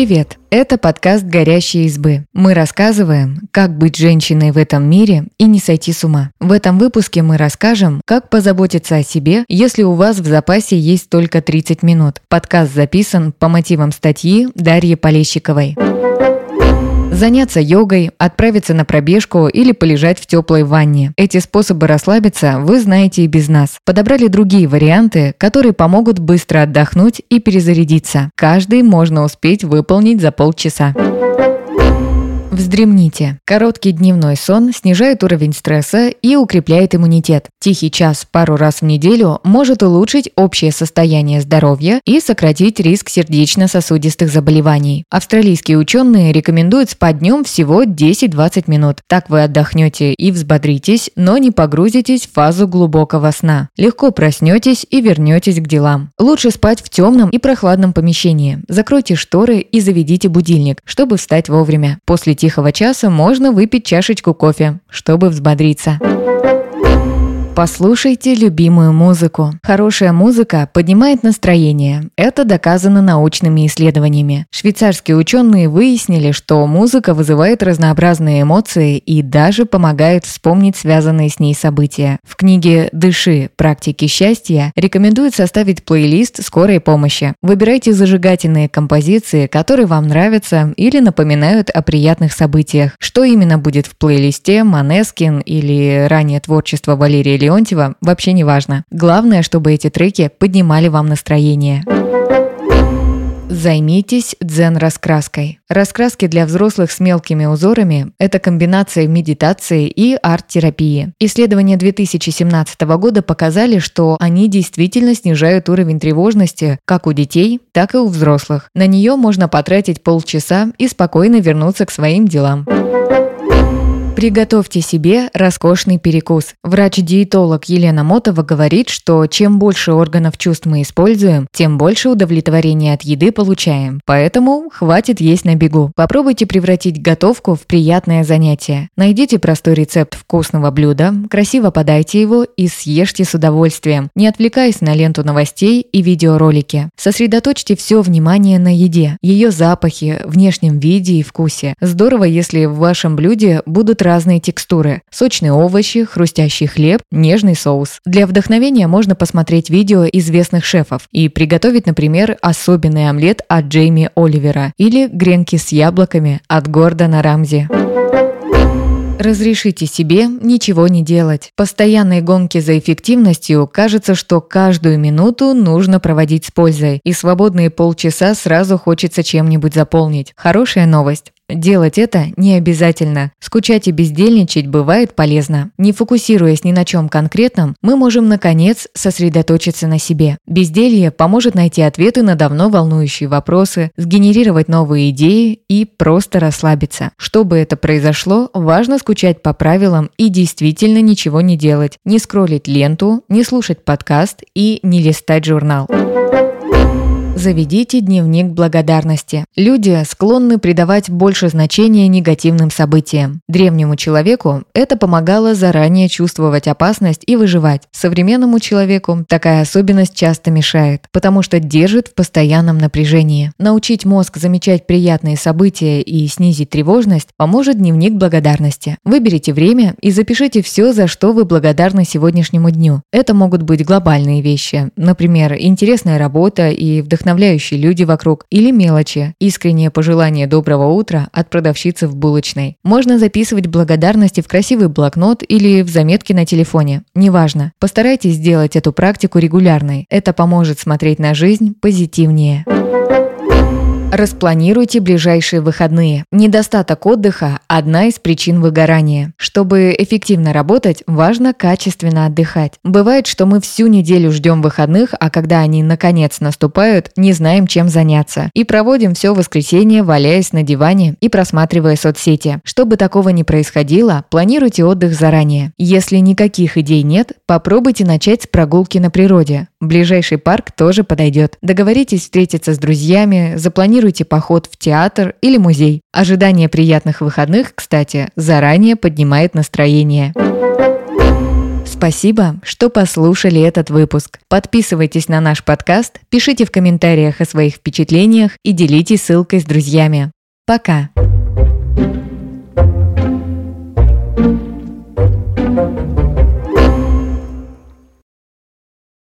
Привет! Это подкаст «Горящие избы». Мы рассказываем, как быть женщиной в этом мире и не сойти с ума. В этом выпуске мы расскажем, как позаботиться о себе, если у вас в запасе есть только 30 минут. Подкаст записан по мотивам статьи Дарьи Полещиковой. Заняться йогой, отправиться на пробежку или полежать в теплой ванне. Эти способы расслабиться вы знаете и без нас. Подобрали другие варианты, которые помогут быстро отдохнуть и перезарядиться. Каждый можно успеть выполнить за полчаса. Вздремните. Короткий дневной сон снижает уровень стресса и укрепляет иммунитет. Тихий час пару раз в неделю может улучшить общее состояние здоровья и сократить риск сердечно-сосудистых заболеваний. Австралийские ученые рекомендуют спать днем всего 10-20 минут. Так вы отдохнете и взбодритесь, но не погрузитесь в фазу глубокого сна. Легко проснетесь и вернетесь к делам. Лучше спать в темном и прохладном помещении. Закройте шторы и заведите будильник, чтобы встать вовремя. После тихого часа можно выпить чашечку кофе, чтобы взбодриться. Послушайте любимую музыку. Хорошая музыка поднимает настроение. Это доказано научными исследованиями. Швейцарские ученые выяснили, что музыка вызывает разнообразные эмоции и даже помогает вспомнить связанные с ней события. В книге «Дыши. Практики счастья» рекомендуют составить плейлист скорой помощи. Выбирайте зажигательные композиции, которые вам нравятся или напоминают о приятных событиях. Что именно будет в плейлисте Манескин или ранее творчество Валерия Леонтьева Леонтьева вообще не важно. Главное, чтобы эти треки поднимали вам настроение. Займитесь дзен-раскраской. Раскраски для взрослых с мелкими узорами – это комбинация медитации и арт-терапии. Исследования 2017 года показали, что они действительно снижают уровень тревожности как у детей, так и у взрослых. На нее можно потратить полчаса и спокойно вернуться к своим делам. Приготовьте себе роскошный перекус. Врач-диетолог Елена Мотова говорит, что чем больше органов чувств мы используем, тем больше удовлетворения от еды получаем. Поэтому хватит есть на бегу. Попробуйте превратить готовку в приятное занятие. Найдите простой рецепт вкусного блюда, красиво подайте его и съешьте с удовольствием, не отвлекаясь на ленту новостей и видеоролики. Сосредоточьте все внимание на еде, ее запахе, внешнем виде и вкусе. Здорово, если в вашем блюде будут разные текстуры. Сочные овощи, хрустящий хлеб, нежный соус. Для вдохновения можно посмотреть видео известных шефов и приготовить, например, особенный омлет от Джейми Оливера или гренки с яблоками от Гордона Рамзи. Разрешите себе ничего не делать. Постоянной гонки за эффективностью кажется, что каждую минуту нужно проводить с пользой, и свободные полчаса сразу хочется чем-нибудь заполнить. Хорошая новость. Делать это не обязательно. Скучать и бездельничать бывает полезно. Не фокусируясь ни на чем конкретном, мы можем, наконец, сосредоточиться на себе. Безделье поможет найти ответы на давно волнующие вопросы, сгенерировать новые идеи и просто расслабиться. Чтобы это произошло, важно скучать по правилам и действительно ничего не делать. Не скроллить ленту, не слушать подкаст и не листать журнал. Заведите дневник благодарности. Люди склонны придавать больше значения негативным событиям. Древнему человеку это помогало заранее чувствовать опасность и выживать. Современному человеку такая особенность часто мешает, потому что держит в постоянном напряжении. Научить мозг замечать приятные события и снизить тревожность поможет дневник благодарности. Выберите время и запишите все, за что вы благодарны сегодняшнему дню. Это могут быть глобальные вещи, например, интересная работа и вдохновение вдохновляющие люди вокруг или мелочи, искреннее пожелание доброго утра от продавщицы в булочной. Можно записывать благодарности в красивый блокнот или в заметки на телефоне. Неважно. Постарайтесь сделать эту практику регулярной. Это поможет смотреть на жизнь позитивнее. Распланируйте ближайшие выходные. Недостаток отдыха – одна из причин выгорания. Чтобы эффективно работать, важно качественно отдыхать. Бывает, что мы всю неделю ждем выходных, а когда они наконец наступают, не знаем, чем заняться. И проводим все воскресенье, валяясь на диване и просматривая соцсети. Чтобы такого не происходило, планируйте отдых заранее. Если никаких идей нет, попробуйте начать с прогулки на природе. Ближайший парк тоже подойдет. Договоритесь встретиться с друзьями, запланируйте поход в театр или музей. Ожидание приятных выходных, кстати, заранее поднимает настроение спасибо, что послушали этот выпуск. Подписывайтесь на наш подкаст, пишите в комментариях о своих впечатлениях и делитесь ссылкой с друзьями. Пока!